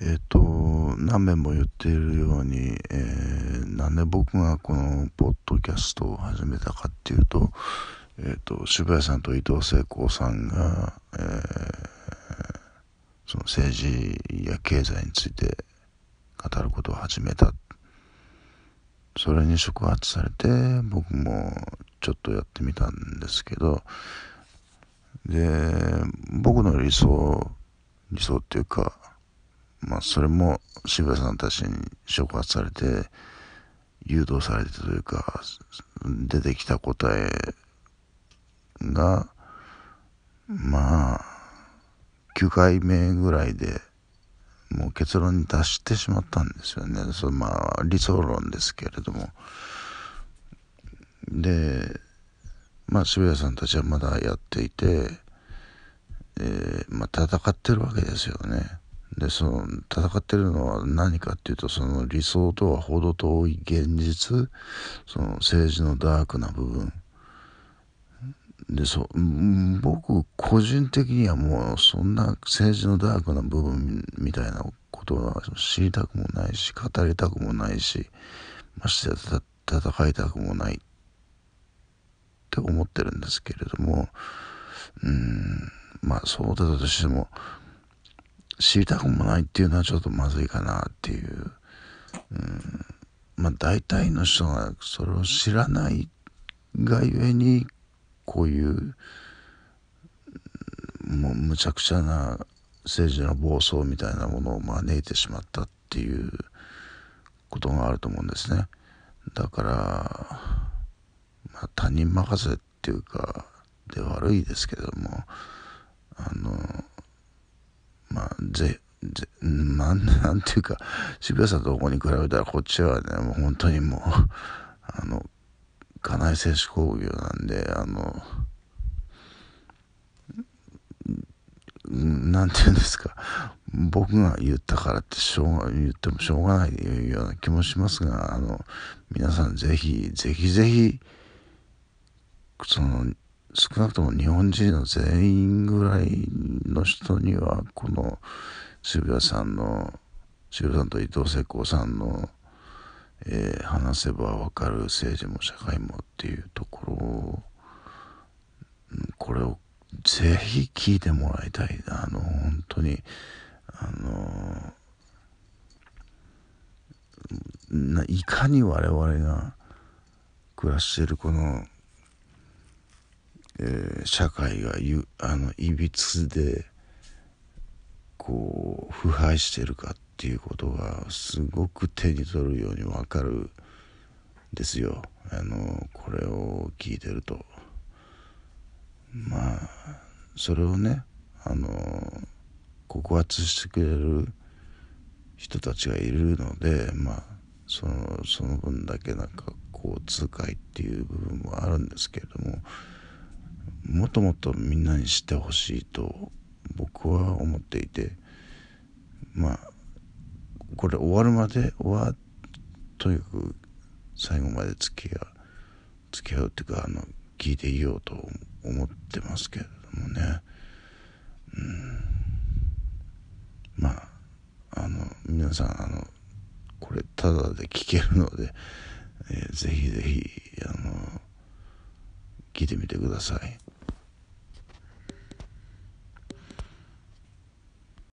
えっ、と何遍も言っているように、えー、なんで僕がこのポッドキャストを始めたかっていうと,、えーと、渋谷さんと伊藤聖子さんが、えー、その政治や経済について語ることを始めた。それに触発されて僕もちょっとやってみたんですけどで僕の理想理想っていうかまあそれも渋谷さんたちに触発されて誘導されてというか出てきた答えがまあ9回目ぐらいでもう結論に達してしまったんですよね。そまあ理想論ですけれども。でまあ渋谷さんたちはまだやっていて、えー、まあ戦ってるわけですよね。でその戦ってるのは何かっていうとその理想とは程遠い現実その政治のダークな部分。でそ僕個人的にはもうそんな政治のダークな部分みたいなことは知りたくもないし語りたくもないしましてや戦いたくもないって思ってるんですけれどもうんまあそうだとしても知りたくもないっていうのはちょっとまずいかなっていう、うん、まあ大体の人がそれを知らないがゆえにこういうもうむちゃくちゃな政治の暴走みたいなものを招いてしまったっていうことがあると思うんですね。だから、まあ、他人任せっていうかで悪いですけどもあのまあぜぜ まあなんていうか渋谷さんとここに比べたらこっちはねもう本当にもうあの家内製紙工業なんであのなんていうんですか僕が言ったからってしょうが言ってもしょうがないような気もしますがあの皆さんぜひぜひぜひその少なくとも日本人の全員ぐらいの人にはこの渋谷さんの渋谷さんと伊藤聖子さんのえー、話せば分かる政治も社会もっていうところをこれをぜひ聞いてもらいたいあの本当にあのいかに我々が暮らしているこの、えー、社会がゆあのいびつでこう腐敗してるかっていうことがすごく手に取るようにわかるんですよ。あのこれを聞いてると。まあそれをねあの告発してくれる人たちがいるのでまあそのその分だけなんか交通会っていう部分もあるんですけれどももっともっとみんなに知ってほしいと僕は思っていてまあこれ終わるまではとにかく最後まで付き合う付き合うっていうかあの聞いていようと思ってますけれどもねうんまああの皆さんあのこれただで聞けるので、えー、ぜひぜひあの聞いてみてください。